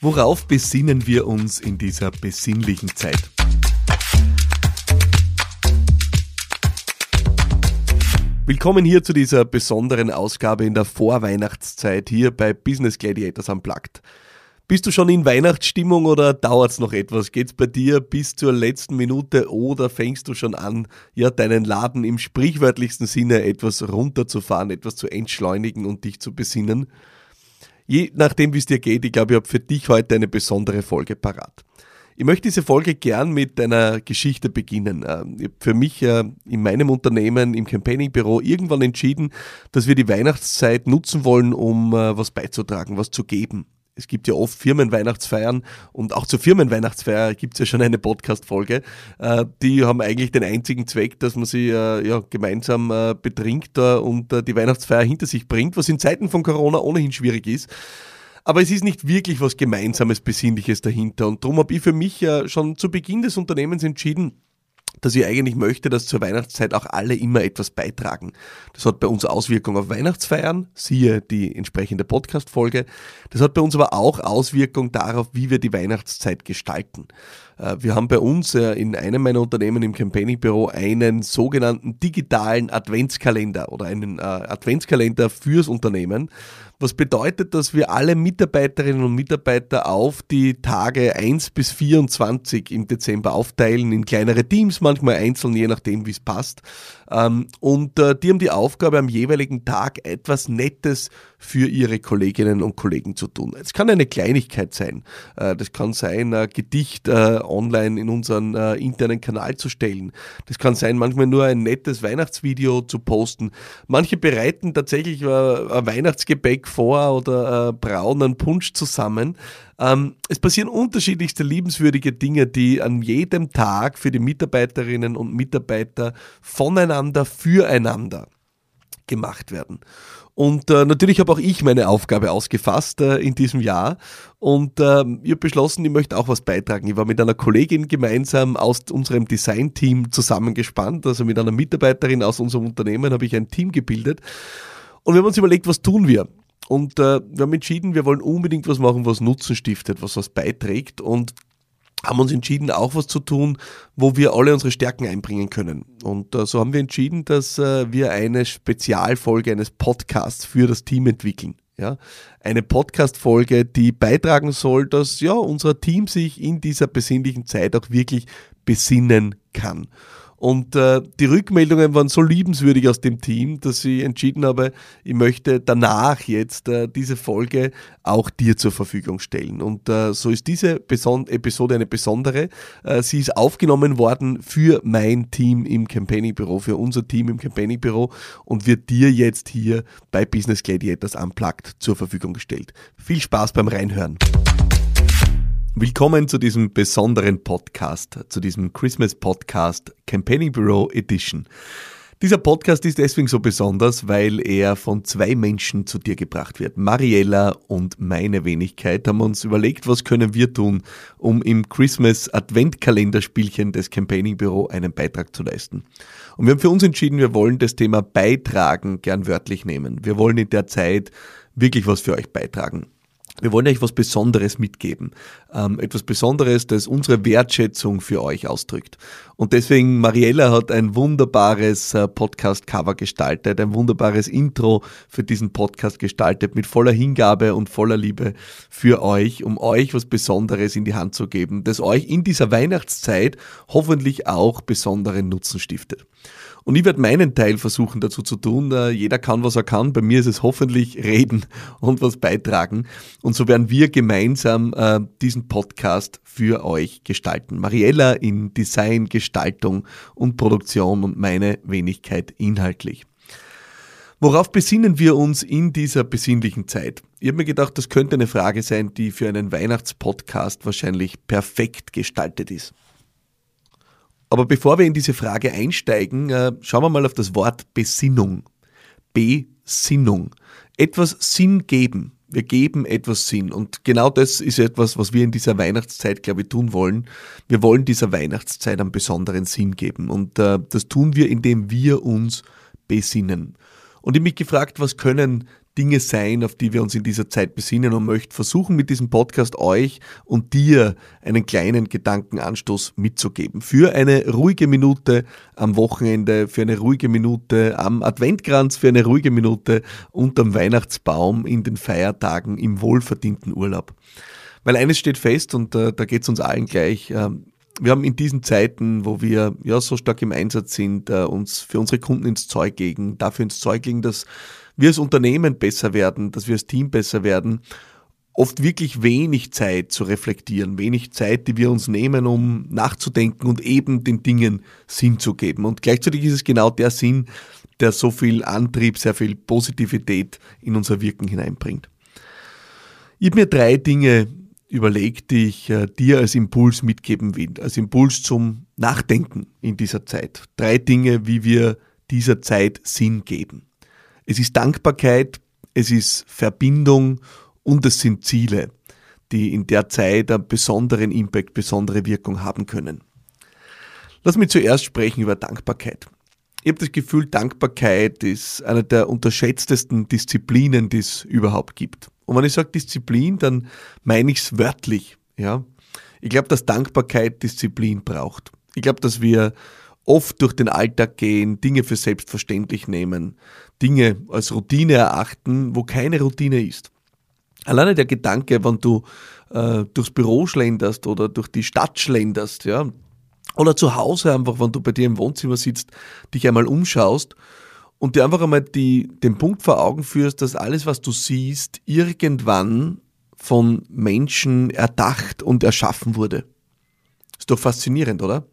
Worauf besinnen wir uns in dieser besinnlichen Zeit? Willkommen hier zu dieser besonderen Ausgabe in der Vorweihnachtszeit hier bei Business Gladiators Unplugged. Bist du schon in Weihnachtsstimmung oder dauert's noch etwas? Geht's bei dir bis zur letzten Minute oder fängst du schon an, ja, deinen Laden im sprichwörtlichsten Sinne etwas runterzufahren, etwas zu entschleunigen und dich zu besinnen? Je nachdem, wie es dir geht, ich glaube, ich habe für dich heute eine besondere Folge parat. Ich möchte diese Folge gern mit einer Geschichte beginnen. Ähm, für mich äh, in meinem Unternehmen, im Campaigning-Büro, irgendwann entschieden, dass wir die Weihnachtszeit nutzen wollen, um äh, was beizutragen, was zu geben es gibt ja oft Firmenweihnachtsfeiern und auch zur Firmenweihnachtsfeier gibt es ja schon eine Podcast-Folge. Äh, die haben eigentlich den einzigen Zweck, dass man sie äh, ja, gemeinsam äh, betrinkt und die Weihnachtsfeier hinter sich bringt, was in Zeiten von Corona ohnehin schwierig ist. Aber es ist nicht wirklich was Gemeinsames, Besinnliches dahinter. Und darum habe ich für mich schon zu Beginn des Unternehmens entschieden, dass ich eigentlich möchte, dass zur Weihnachtszeit auch alle immer etwas beitragen. Das hat bei uns Auswirkungen auf Weihnachtsfeiern, siehe die entsprechende Podcast-Folge. Das hat bei uns aber auch Auswirkungen darauf, wie wir die Weihnachtszeit gestalten. Äh, wir haben bei uns äh, in einem meiner Unternehmen im Campaigning-Büro einen sogenannten digitalen Adventskalender oder einen äh, Adventskalender fürs Unternehmen was bedeutet, dass wir alle Mitarbeiterinnen und Mitarbeiter auf die Tage 1 bis 24 im Dezember aufteilen in kleinere Teams, manchmal einzeln, je nachdem, wie es passt. Ähm, und die haben die Aufgabe, am jeweiligen Tag etwas Nettes für ihre Kolleginnen und Kollegen zu tun. Es kann eine Kleinigkeit sein. Das kann sein, ein Gedicht online in unseren internen Kanal zu stellen. Das kann sein, manchmal nur ein nettes Weihnachtsvideo zu posten. Manche bereiten tatsächlich ein Weihnachtsgebäck vor oder braunen Punsch zusammen. Ähm, es passieren unterschiedlichste liebenswürdige Dinge, die an jedem Tag für die Mitarbeiterinnen und Mitarbeiter voneinander, füreinander gemacht werden. Und äh, natürlich habe auch ich meine Aufgabe ausgefasst äh, in diesem Jahr und äh, ich habe beschlossen, ich möchte auch was beitragen. Ich war mit einer Kollegin gemeinsam aus unserem Design-Team zusammengespannt, also mit einer Mitarbeiterin aus unserem Unternehmen habe ich ein Team gebildet und wir haben uns überlegt, was tun wir? Und äh, wir haben entschieden, wir wollen unbedingt was machen, was Nutzen stiftet, was was beiträgt und haben uns entschieden, auch was zu tun, wo wir alle unsere Stärken einbringen können. Und äh, so haben wir entschieden, dass äh, wir eine Spezialfolge eines Podcasts für das Team entwickeln. Ja, eine Podcast-Folge, die beitragen soll, dass ja unser Team sich in dieser besinnlichen Zeit auch wirklich besinnen kann. Und äh, die Rückmeldungen waren so liebenswürdig aus dem Team, dass ich entschieden habe, ich möchte danach jetzt äh, diese Folge auch dir zur Verfügung stellen. Und äh, so ist diese Beson Episode eine besondere. Äh, sie ist aufgenommen worden für mein Team im Campaigning-Büro, für unser Team im Campaigning-Büro und wird dir jetzt hier bei Business Gladiators Unplugged zur Verfügung gestellt. Viel Spaß beim Reinhören. Willkommen zu diesem besonderen Podcast, zu diesem Christmas Podcast Campaigning Bureau Edition. Dieser Podcast ist deswegen so besonders, weil er von zwei Menschen zu dir gebracht wird. Mariella und meine Wenigkeit haben uns überlegt, was können wir tun, um im Christmas Adventkalenderspielchen des Campaigning Bureau einen Beitrag zu leisten. Und wir haben für uns entschieden, wir wollen das Thema beitragen gern wörtlich nehmen. Wir wollen in der Zeit wirklich was für euch beitragen. Wir wollen euch was Besonderes mitgeben. Ähm, etwas Besonderes, das unsere Wertschätzung für euch ausdrückt. Und deswegen, Mariella hat ein wunderbares äh, Podcast-Cover gestaltet, ein wunderbares Intro für diesen Podcast gestaltet, mit voller Hingabe und voller Liebe für euch, um euch was Besonderes in die Hand zu geben, das euch in dieser Weihnachtszeit hoffentlich auch besonderen Nutzen stiftet. Und ich werde meinen Teil versuchen dazu zu tun. Äh, jeder kann, was er kann. Bei mir ist es hoffentlich reden und was beitragen. Und so werden wir gemeinsam äh, diesen Podcast für euch gestalten. Mariella in Design, Gestaltung und Produktion und meine Wenigkeit inhaltlich. Worauf besinnen wir uns in dieser besinnlichen Zeit? Ich habe mir gedacht, das könnte eine Frage sein, die für einen Weihnachtspodcast wahrscheinlich perfekt gestaltet ist. Aber bevor wir in diese Frage einsteigen, äh, schauen wir mal auf das Wort Besinnung. Besinnung. Etwas Sinn geben. Wir geben etwas Sinn. Und genau das ist etwas, was wir in dieser Weihnachtszeit, glaube ich, tun wollen. Wir wollen dieser Weihnachtszeit einen besonderen Sinn geben. Und äh, das tun wir, indem wir uns besinnen. Und ich mich gefragt, was können Dinge sein, auf die wir uns in dieser Zeit besinnen und möchte versuchen, mit diesem Podcast euch und dir einen kleinen Gedankenanstoß mitzugeben. Für eine ruhige Minute am Wochenende, für eine ruhige Minute am Adventkranz, für eine ruhige Minute unterm Weihnachtsbaum in den Feiertagen im wohlverdienten Urlaub. Weil eines steht fest und äh, da geht es uns allen gleich. Äh, wir haben in diesen Zeiten, wo wir ja so stark im Einsatz sind, äh, uns für unsere Kunden ins Zeug legen, dafür ins Zeug legen, dass wir als Unternehmen besser werden, dass wir als Team besser werden, oft wirklich wenig Zeit zu reflektieren, wenig Zeit, die wir uns nehmen, um nachzudenken und eben den Dingen Sinn zu geben. Und gleichzeitig ist es genau der Sinn, der so viel Antrieb, sehr viel Positivität in unser Wirken hineinbringt. Ich habe mir drei Dinge überlegt, die ich äh, dir als Impuls mitgeben will, als Impuls zum Nachdenken in dieser Zeit. Drei Dinge, wie wir dieser Zeit Sinn geben. Es ist Dankbarkeit, es ist Verbindung und es sind Ziele, die in der Zeit einen besonderen Impact, besondere Wirkung haben können. Lass mich zuerst sprechen über Dankbarkeit. Ich habe das Gefühl, Dankbarkeit ist eine der unterschätztesten Disziplinen, die es überhaupt gibt. Und wenn ich sage Disziplin, dann meine ich es wörtlich. Ja? Ich glaube, dass Dankbarkeit Disziplin braucht. Ich glaube, dass wir oft durch den Alltag gehen, Dinge für selbstverständlich nehmen, Dinge als Routine erachten, wo keine Routine ist. Alleine der Gedanke, wenn du äh, durchs Büro schlenderst oder durch die Stadt schlenderst, ja, oder zu Hause einfach, wenn du bei dir im Wohnzimmer sitzt, dich einmal umschaust und dir einfach einmal die, den Punkt vor Augen führst, dass alles, was du siehst, irgendwann von Menschen erdacht und erschaffen wurde. Ist doch faszinierend, oder?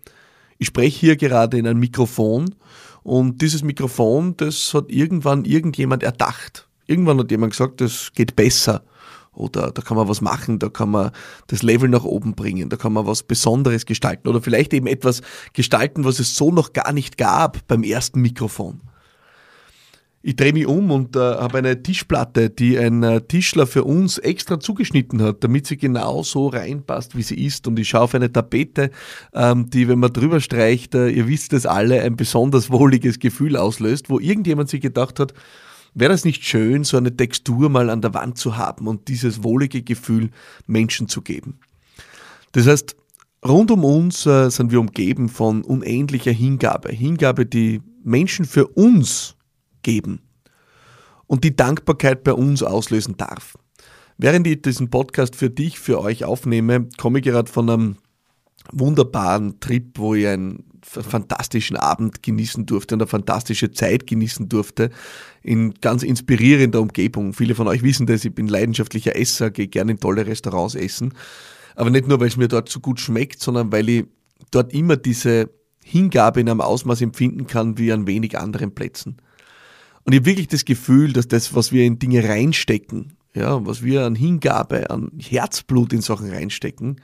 Ich spreche hier gerade in ein Mikrofon und dieses Mikrofon, das hat irgendwann irgendjemand erdacht. Irgendwann hat jemand gesagt, das geht besser. Oder da kann man was machen, da kann man das Level nach oben bringen, da kann man was Besonderes gestalten. Oder vielleicht eben etwas gestalten, was es so noch gar nicht gab beim ersten Mikrofon. Ich drehe mich um und äh, habe eine Tischplatte, die ein äh, Tischler für uns extra zugeschnitten hat, damit sie genau so reinpasst, wie sie ist. Und ich schaue auf eine Tapete, ähm, die, wenn man drüber streicht, äh, ihr wisst es alle, ein besonders wohliges Gefühl auslöst, wo irgendjemand sich gedacht hat, wäre das nicht schön, so eine Textur mal an der Wand zu haben und dieses wohlige Gefühl Menschen zu geben. Das heißt, rund um uns äh, sind wir umgeben von unendlicher Hingabe. Hingabe, die Menschen für uns geben und die Dankbarkeit bei uns auslösen darf. Während ich diesen Podcast für dich, für euch aufnehme, komme ich gerade von einem wunderbaren Trip, wo ich einen fantastischen Abend genießen durfte und eine fantastische Zeit genießen durfte in ganz inspirierender Umgebung. Viele von euch wissen das, ich bin leidenschaftlicher Esser, gehe gerne in tolle Restaurants essen. Aber nicht nur, weil es mir dort so gut schmeckt, sondern weil ich dort immer diese Hingabe in einem Ausmaß empfinden kann wie an wenig anderen Plätzen. Und ich habe wirklich das Gefühl, dass das, was wir in Dinge reinstecken, ja, was wir an Hingabe, an Herzblut in Sachen reinstecken,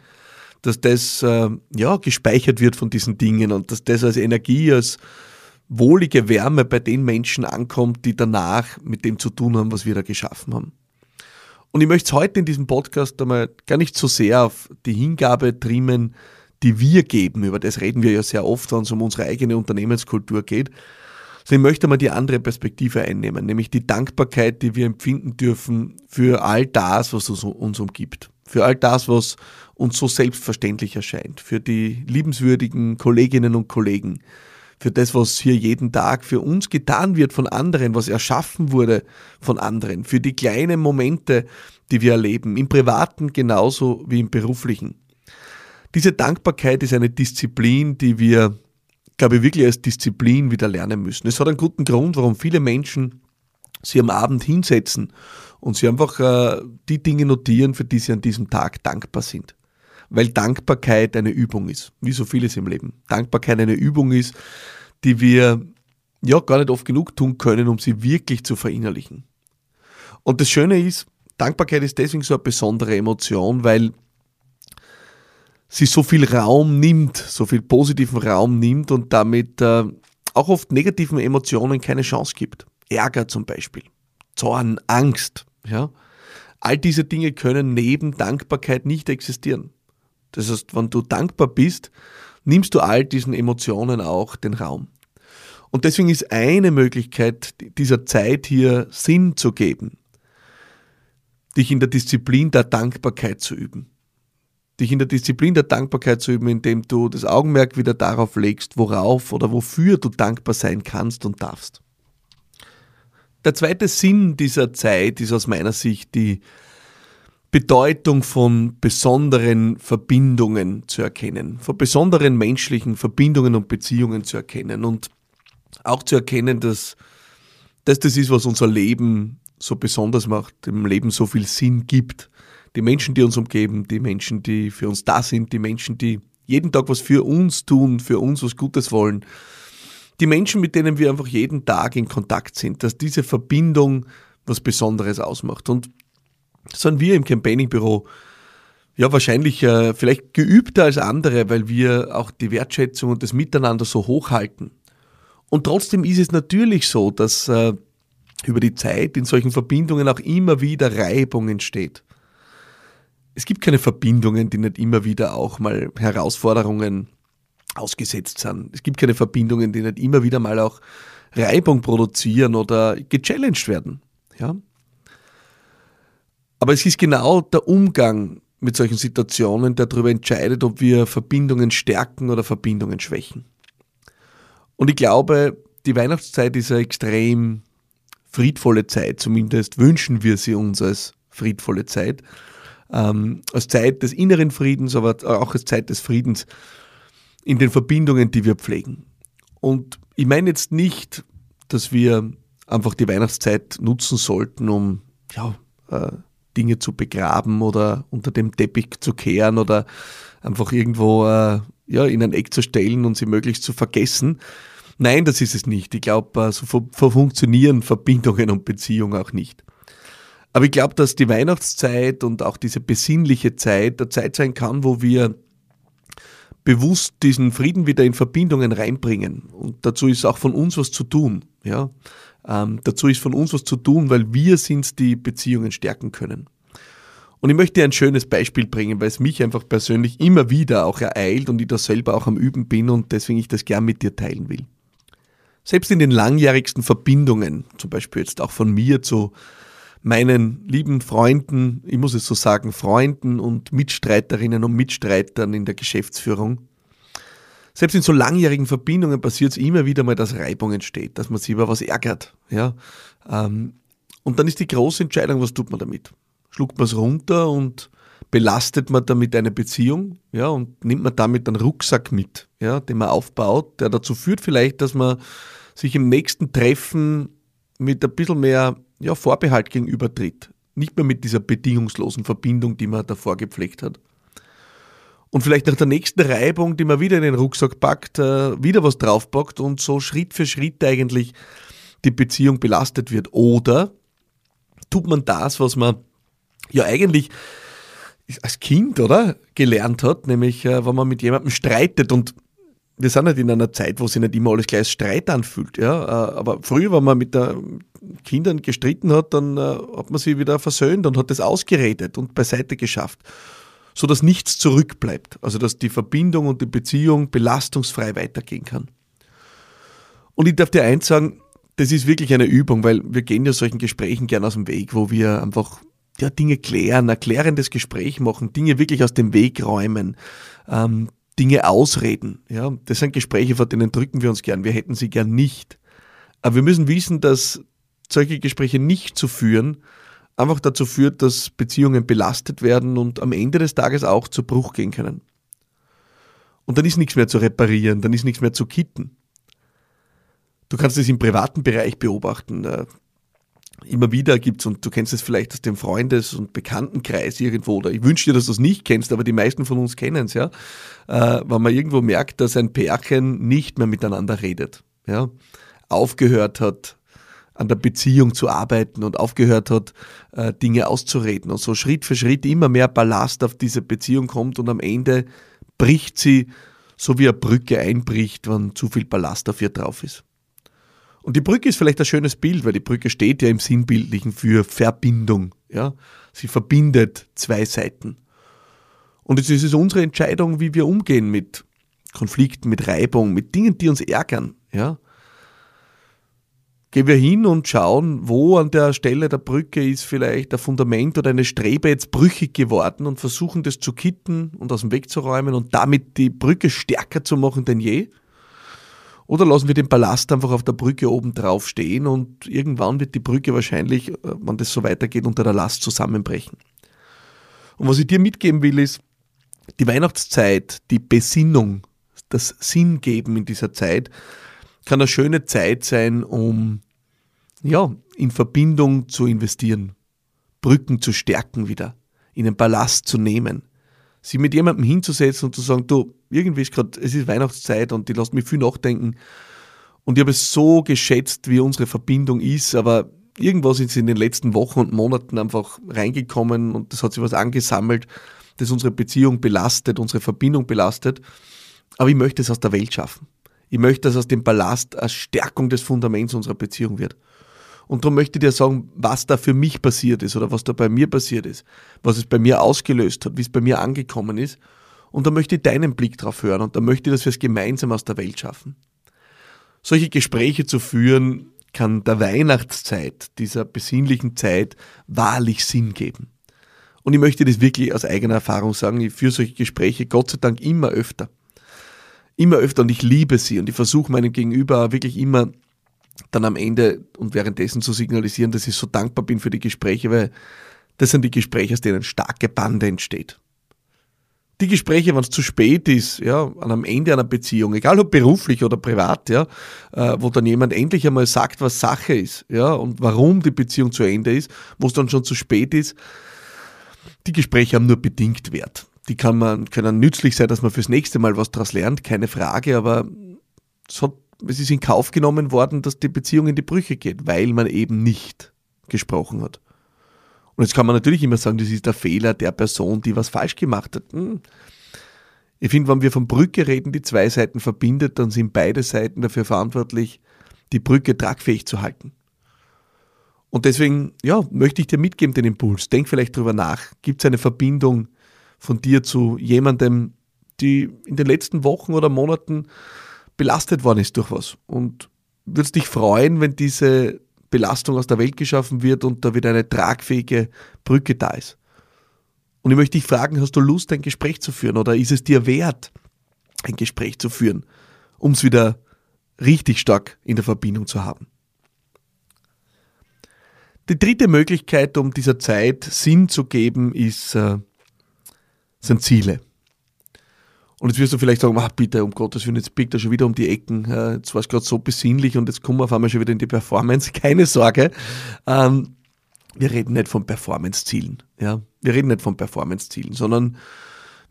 dass das äh, ja, gespeichert wird von diesen Dingen und dass das als Energie, als wohlige Wärme bei den Menschen ankommt, die danach mit dem zu tun haben, was wir da geschaffen haben. Und ich möchte es heute in diesem Podcast einmal gar nicht so sehr auf die Hingabe trimmen, die wir geben. Über das reden wir ja sehr oft, wenn es um unsere eigene Unternehmenskultur geht, ich möchte mal die andere Perspektive einnehmen, nämlich die Dankbarkeit, die wir empfinden dürfen für all das, was uns umgibt. Für all das, was uns so selbstverständlich erscheint. Für die liebenswürdigen Kolleginnen und Kollegen. Für das, was hier jeden Tag für uns getan wird von anderen, was erschaffen wurde von anderen. Für die kleinen Momente, die wir erleben. Im Privaten genauso wie im Beruflichen. Diese Dankbarkeit ist eine Disziplin, die wir glaube ich, wirklich als Disziplin wieder lernen müssen. Es hat einen guten Grund, warum viele Menschen sie am Abend hinsetzen und sie einfach äh, die Dinge notieren, für die sie an diesem Tag dankbar sind. Weil Dankbarkeit eine Übung ist, wie so vieles im Leben. Dankbarkeit eine Übung ist, die wir ja gar nicht oft genug tun können, um sie wirklich zu verinnerlichen. Und das Schöne ist, Dankbarkeit ist deswegen so eine besondere Emotion, weil sie so viel Raum nimmt, so viel positiven Raum nimmt und damit äh, auch oft negativen Emotionen keine Chance gibt. Ärger zum Beispiel, Zorn, Angst, ja. All diese Dinge können neben Dankbarkeit nicht existieren. Das heißt, wenn du dankbar bist, nimmst du all diesen Emotionen auch den Raum. Und deswegen ist eine Möglichkeit dieser Zeit hier Sinn zu geben, dich in der Disziplin der Dankbarkeit zu üben. Dich in der Disziplin der Dankbarkeit zu üben, indem du das Augenmerk wieder darauf legst, worauf oder wofür du dankbar sein kannst und darfst. Der zweite Sinn dieser Zeit ist aus meiner Sicht die Bedeutung von besonderen Verbindungen zu erkennen, von besonderen menschlichen Verbindungen und Beziehungen zu erkennen und auch zu erkennen, dass das das ist, was unser Leben so besonders macht, dem Leben so viel Sinn gibt. Die Menschen, die uns umgeben, die Menschen, die für uns da sind, die Menschen, die jeden Tag was für uns tun, für uns was Gutes wollen, die Menschen, mit denen wir einfach jeden Tag in Kontakt sind, dass diese Verbindung was Besonderes ausmacht. Und das sind wir im Campaigning-Büro ja wahrscheinlich äh, vielleicht geübter als andere, weil wir auch die Wertschätzung und das Miteinander so hochhalten. Und trotzdem ist es natürlich so, dass äh, über die Zeit in solchen Verbindungen auch immer wieder Reibung entsteht. Es gibt keine Verbindungen, die nicht immer wieder auch mal Herausforderungen ausgesetzt sind. Es gibt keine Verbindungen, die nicht immer wieder mal auch Reibung produzieren oder gechallenged werden. Ja? Aber es ist genau der Umgang mit solchen Situationen, der darüber entscheidet, ob wir Verbindungen stärken oder Verbindungen schwächen. Und ich glaube, die Weihnachtszeit ist eine extrem friedvolle Zeit, zumindest wünschen wir sie uns als friedvolle Zeit, ähm, als Zeit des inneren Friedens, aber auch als Zeit des Friedens in den Verbindungen, die wir pflegen. Und ich meine jetzt nicht, dass wir einfach die Weihnachtszeit nutzen sollten, um ja, äh, Dinge zu begraben oder unter dem Teppich zu kehren oder einfach irgendwo äh, ja, in ein Eck zu stellen und sie möglichst zu vergessen. Nein, das ist es nicht. Ich glaube, äh, so funktionieren Verbindungen und Beziehungen auch nicht. Aber ich glaube, dass die Weihnachtszeit und auch diese besinnliche Zeit der Zeit sein kann, wo wir bewusst diesen Frieden wieder in Verbindungen reinbringen. Und dazu ist auch von uns was zu tun. Ja? Ähm, dazu ist von uns was zu tun, weil wir sind, die Beziehungen stärken können. Und ich möchte dir ein schönes Beispiel bringen, weil es mich einfach persönlich immer wieder auch ereilt und ich da selber auch am Üben bin und deswegen ich das gern mit dir teilen will. Selbst in den langjährigsten Verbindungen, zum Beispiel jetzt auch von mir zu meinen lieben Freunden, ich muss es so sagen, Freunden und Mitstreiterinnen und Mitstreitern in der Geschäftsführung. Selbst in so langjährigen Verbindungen passiert es immer wieder mal, dass Reibung entsteht, dass man sich über was ärgert. Ja? Ähm, und dann ist die große Entscheidung, was tut man damit? Schluckt man es runter und belastet man damit eine Beziehung, ja, und nimmt man damit einen Rucksack mit, ja, den man aufbaut, der dazu führt vielleicht, dass man sich im nächsten Treffen mit ein bisschen mehr ja, Vorbehalt gegenübertritt. Nicht mehr mit dieser bedingungslosen Verbindung, die man davor gepflegt hat. Und vielleicht nach der nächsten Reibung, die man wieder in den Rucksack packt, äh, wieder was draufpackt und so Schritt für Schritt eigentlich die Beziehung belastet wird. Oder tut man das, was man ja eigentlich als Kind, oder? Gelernt hat, nämlich äh, wenn man mit jemandem streitet und wir sind halt in einer Zeit, wo sich nicht immer alles gleich Streit anfühlt, ja. Äh, aber früher, wenn man mit den Kindern gestritten hat, dann äh, hat man sie wieder versöhnt und hat das ausgeredet und beiseite geschafft. So dass nichts zurückbleibt. Also dass die Verbindung und die Beziehung belastungsfrei weitergehen kann. Und ich darf dir eins sagen, das ist wirklich eine Übung, weil wir gehen ja solchen Gesprächen gern aus dem Weg, wo wir einfach ja, Dinge klären, erklärendes Gespräch machen, Dinge wirklich aus dem Weg räumen, ähm, Dinge ausreden. Ja, das sind Gespräche, vor denen drücken wir uns gern. Wir hätten sie gern nicht. Aber wir müssen wissen, dass solche Gespräche nicht zu führen, einfach dazu führt, dass Beziehungen belastet werden und am Ende des Tages auch zu Bruch gehen können. Und dann ist nichts mehr zu reparieren, dann ist nichts mehr zu kitten. Du kannst es im privaten Bereich beobachten. Äh, immer wieder gibt es, und du kennst es vielleicht aus dem Freundes- und Bekanntenkreis irgendwo, oder ich wünsche dir, dass du es nicht kennst, aber die meisten von uns kennen es, ja, äh, wenn man irgendwo merkt, dass ein Pärchen nicht mehr miteinander redet, ja, aufgehört hat, an der Beziehung zu arbeiten und aufgehört hat, äh, Dinge auszureden und so Schritt für Schritt immer mehr Ballast auf diese Beziehung kommt und am Ende bricht sie, so wie eine Brücke einbricht, wenn zu viel Ballast auf ihr drauf ist. Und die Brücke ist vielleicht ein schönes Bild, weil die Brücke steht ja im Sinnbildlichen für Verbindung. Ja? Sie verbindet zwei Seiten. Und es ist unsere Entscheidung, wie wir umgehen mit Konflikten, mit Reibung, mit Dingen, die uns ärgern. Ja? Gehen wir hin und schauen, wo an der Stelle der Brücke ist vielleicht ein Fundament oder eine Strebe jetzt brüchig geworden und versuchen das zu kitten und aus dem Weg zu räumen und damit die Brücke stärker zu machen denn je. Oder lassen wir den Ballast einfach auf der Brücke oben drauf stehen und irgendwann wird die Brücke wahrscheinlich, äh, wenn das so weitergeht, unter der Last zusammenbrechen. Und was ich dir mitgeben will, ist, die Weihnachtszeit, die Besinnung, das Sinngeben in dieser Zeit, kann eine schöne Zeit sein, um ja, in Verbindung zu investieren, Brücken zu stärken wieder, ihnen Ballast zu nehmen, sich mit jemandem hinzusetzen und zu sagen, du, irgendwie ist gerade, es ist Weihnachtszeit und die lässt mich viel nachdenken. Und ich habe es so geschätzt, wie unsere Verbindung ist, aber irgendwas ist in den letzten Wochen und Monaten einfach reingekommen und das hat sich was angesammelt, das unsere Beziehung belastet, unsere Verbindung belastet, aber ich möchte es aus der Welt schaffen. Ich möchte, dass aus dem Ballast eine Stärkung des Fundaments unserer Beziehung wird. Und darum möchte ich dir sagen, was da für mich passiert ist oder was da bei mir passiert ist, was es bei mir ausgelöst hat, wie es bei mir angekommen ist. Und da möchte ich deinen Blick drauf hören und da möchte ich, dass wir es gemeinsam aus der Welt schaffen. Solche Gespräche zu führen, kann der Weihnachtszeit, dieser besinnlichen Zeit, wahrlich Sinn geben. Und ich möchte das wirklich aus eigener Erfahrung sagen, ich führe solche Gespräche Gott sei Dank immer öfter immer öfter und ich liebe sie und ich versuche meinem Gegenüber wirklich immer dann am Ende und währenddessen zu signalisieren, dass ich so dankbar bin für die Gespräche, weil das sind die Gespräche, aus denen starke Bande entsteht. Die Gespräche, wenn es zu spät ist, ja, an am Ende einer Beziehung, egal ob beruflich oder privat, ja, äh, wo dann jemand endlich einmal sagt, was Sache ist, ja, und warum die Beziehung zu Ende ist, wo es dann schon zu spät ist, die Gespräche haben nur bedingt Wert die kann man, können nützlich sein, dass man fürs nächste Mal was daraus lernt, keine Frage, aber es, hat, es ist in Kauf genommen worden, dass die Beziehung in die Brüche geht, weil man eben nicht gesprochen hat. Und jetzt kann man natürlich immer sagen, das ist der Fehler der Person, die was falsch gemacht hat. Hm. Ich finde, wenn wir von Brücke reden, die zwei Seiten verbindet, dann sind beide Seiten dafür verantwortlich, die Brücke tragfähig zu halten. Und deswegen, ja, möchte ich dir mitgeben den Impuls. Denk vielleicht drüber nach. Gibt es eine Verbindung von dir zu jemandem, die in den letzten Wochen oder Monaten belastet worden ist durch was. Und würdest dich freuen, wenn diese Belastung aus der Welt geschaffen wird und da wieder eine tragfähige Brücke da ist. Und ich möchte dich fragen, hast du Lust, ein Gespräch zu führen oder ist es dir wert, ein Gespräch zu führen, um es wieder richtig stark in der Verbindung zu haben? Die dritte Möglichkeit, um dieser Zeit Sinn zu geben, ist äh, sind Ziele. Und jetzt wirst du vielleicht sagen, ah, bitte, um Gottes Willen, jetzt biegt er schon wieder um die Ecken. Jetzt war es gerade so besinnlich und jetzt kommen wir auf einmal schon wieder in die Performance. Keine Sorge. Ähm, wir reden nicht von Performance-Zielen. Ja? Wir reden nicht von Performance-Zielen, sondern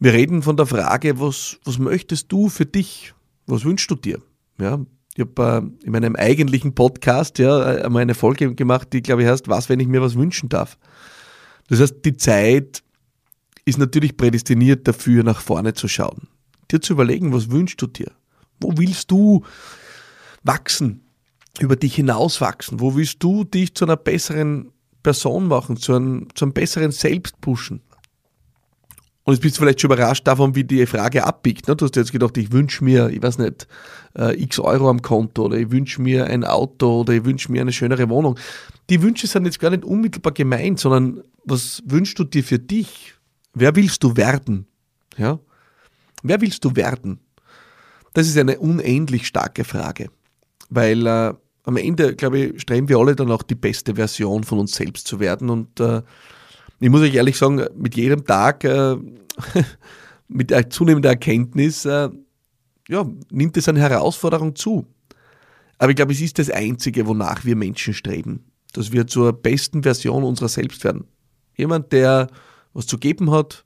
wir reden von der Frage, was, was möchtest du für dich? Was wünschst du dir? Ja? Ich habe äh, in meinem eigentlichen Podcast ja, einmal eine Folge gemacht, die, glaube ich, heißt, was, wenn ich mir was wünschen darf? Das heißt, die Zeit ist natürlich prädestiniert dafür, nach vorne zu schauen. Dir zu überlegen, was wünschst du dir? Wo willst du wachsen? Über dich hinaus wachsen? Wo willst du dich zu einer besseren Person machen, zu einem, zu einem besseren Selbst pushen? Und jetzt bist du vielleicht schon überrascht davon, wie die Frage abbiegt. Ne? Du hast jetzt gedacht, ich wünsche mir, ich weiß nicht, äh, x Euro am Konto oder ich wünsche mir ein Auto oder ich wünsche mir eine schönere Wohnung. Die Wünsche sind jetzt gar nicht unmittelbar gemeint, sondern was wünschst du dir für dich? Wer willst du werden? Ja? Wer willst du werden? Das ist eine unendlich starke Frage, weil äh, am Ende, glaube ich, streben wir alle dann auch die beste Version von uns selbst zu werden. Und äh, ich muss euch ehrlich sagen, mit jedem Tag, äh, mit der zunehmender Erkenntnis, äh, ja, nimmt es eine Herausforderung zu. Aber ich glaube, es ist das Einzige, wonach wir Menschen streben, dass wir zur besten Version unserer selbst werden. Jemand, der was zu geben hat,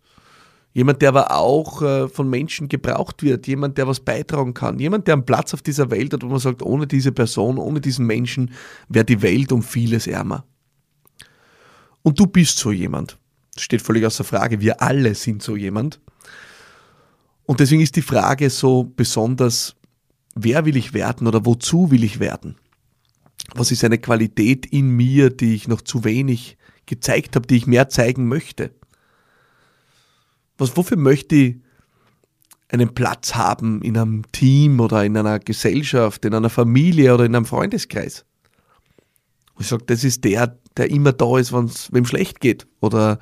jemand, der aber auch äh, von Menschen gebraucht wird, jemand, der was beitragen kann, jemand, der einen Platz auf dieser Welt hat, wo man sagt, ohne diese Person, ohne diesen Menschen wäre die Welt um vieles ärmer. Und du bist so jemand. Das steht völlig außer Frage. Wir alle sind so jemand. Und deswegen ist die Frage so besonders, wer will ich werden oder wozu will ich werden? Was ist eine Qualität in mir, die ich noch zu wenig gezeigt habe, die ich mehr zeigen möchte? Was, wofür möchte ich einen Platz haben in einem Team oder in einer Gesellschaft, in einer Familie oder in einem Freundeskreis? Wo ich sage, das ist der, der immer da ist, wenn es wem schlecht geht. Oder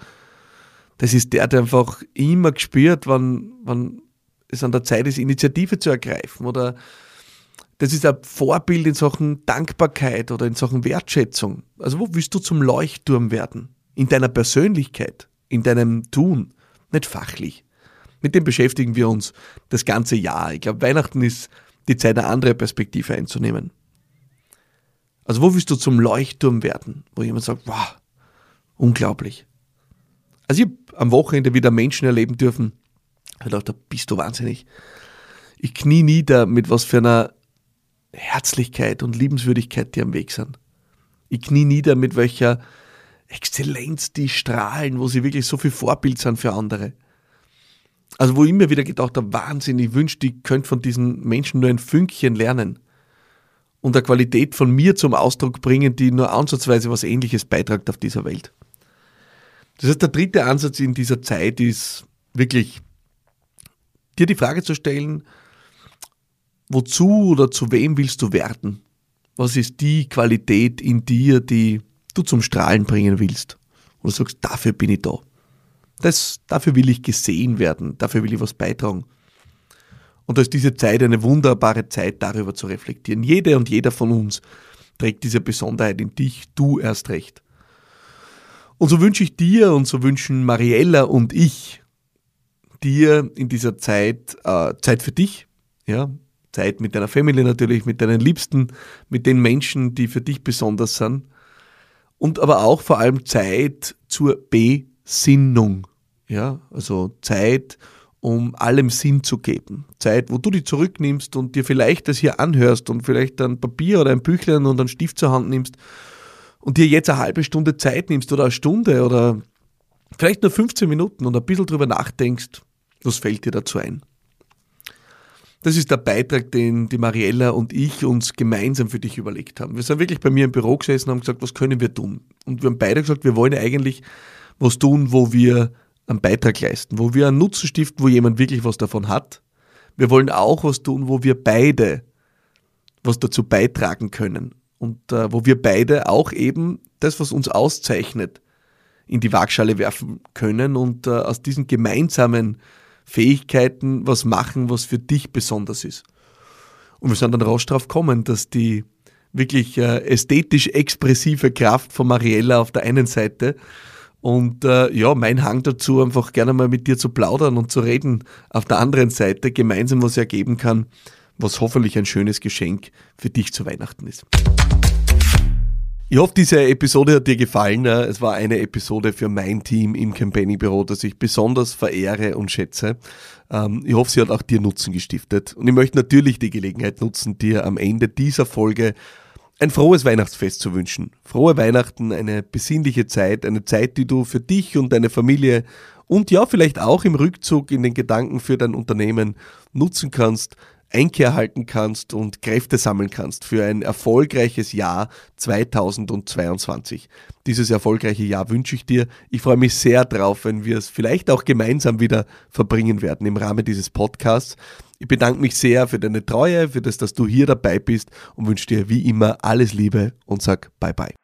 das ist der, der einfach immer gespürt, wann, wann es an der Zeit ist, Initiative zu ergreifen. Oder das ist ein Vorbild in Sachen Dankbarkeit oder in Sachen Wertschätzung. Also wo willst du zum Leuchtturm werden? In deiner Persönlichkeit, in deinem Tun, nicht fachlich. Mit dem beschäftigen wir uns das ganze Jahr. Ich glaube, Weihnachten ist die Zeit, eine andere Perspektive einzunehmen. Also wo willst du zum Leuchtturm werden, wo jemand sagt, wow, unglaublich. Also ich habe am Wochenende wieder Menschen erleben dürfen, ich dachte, da bist du wahnsinnig. Ich knie nieder, mit was für einer Herzlichkeit und Liebenswürdigkeit die am Weg sind. Ich knie nieder, mit welcher Exzellenz die strahlen, wo sie wirklich so viel Vorbild sind für andere. Also wo ich mir wieder gedacht habe, Wahnsinn, ich wünschte, ich könnte von diesen Menschen nur ein Fünkchen lernen und eine Qualität von mir zum Ausdruck bringen, die nur ansatzweise was Ähnliches beitragt auf dieser Welt. Das heißt, der dritte Ansatz in dieser Zeit ist wirklich, dir die Frage zu stellen, wozu oder zu wem willst du werden? Was ist die Qualität in dir, die du zum Strahlen bringen willst? Und du sagst, dafür bin ich da. Das, dafür will ich gesehen werden, dafür will ich was beitragen. Und da ist diese Zeit eine wunderbare Zeit, darüber zu reflektieren. Jede und jeder von uns trägt diese Besonderheit in dich, du erst recht. Und so wünsche ich dir und so wünschen Mariella und ich dir in dieser Zeit äh, Zeit für dich, ja, Zeit mit deiner Family natürlich, mit deinen Liebsten, mit den Menschen, die für dich besonders sind. Und aber auch vor allem Zeit zur Besinnung. Ja, also Zeit, um allem Sinn zu geben. Zeit, wo du dich zurücknimmst und dir vielleicht das hier anhörst und vielleicht ein Papier oder ein Büchlein und einen Stift zur Hand nimmst und dir jetzt eine halbe Stunde Zeit nimmst oder eine Stunde oder vielleicht nur 15 Minuten und ein bisschen drüber nachdenkst, was fällt dir dazu ein? Das ist der Beitrag, den die Mariella und ich uns gemeinsam für dich überlegt haben. Wir sind wirklich bei mir im Büro gesessen und haben gesagt, was können wir tun? Und wir haben beide gesagt, wir wollen eigentlich was tun, wo wir einen Beitrag leisten, wo wir einen Nutzen stiften, wo jemand wirklich was davon hat. Wir wollen auch was tun, wo wir beide was dazu beitragen können und äh, wo wir beide auch eben das, was uns auszeichnet, in die Waagschale werfen können und äh, aus diesen gemeinsamen Fähigkeiten was machen, was für dich besonders ist. Und wir sind dann raus drauf gekommen, dass die wirklich äh, ästhetisch expressive Kraft von Mariella auf der einen Seite und äh, ja, mein Hang dazu, einfach gerne mal mit dir zu plaudern und zu reden, auf der anderen Seite gemeinsam was ergeben kann, was hoffentlich ein schönes Geschenk für dich zu Weihnachten ist. Ich hoffe, diese Episode hat dir gefallen. Es war eine Episode für mein Team im Campaigning Büro, das ich besonders verehre und schätze. Ähm, ich hoffe, sie hat auch dir Nutzen gestiftet. Und ich möchte natürlich die Gelegenheit nutzen, dir am Ende dieser Folge ein frohes Weihnachtsfest zu wünschen. Frohe Weihnachten, eine besinnliche Zeit, eine Zeit, die du für dich und deine Familie und ja, vielleicht auch im Rückzug in den Gedanken für dein Unternehmen nutzen kannst, Einkehr halten kannst und Kräfte sammeln kannst für ein erfolgreiches Jahr 2022. Dieses erfolgreiche Jahr wünsche ich dir. Ich freue mich sehr drauf, wenn wir es vielleicht auch gemeinsam wieder verbringen werden im Rahmen dieses Podcasts. Ich bedanke mich sehr für deine Treue, für das, dass du hier dabei bist und wünsche dir wie immer alles Liebe und sag bye bye.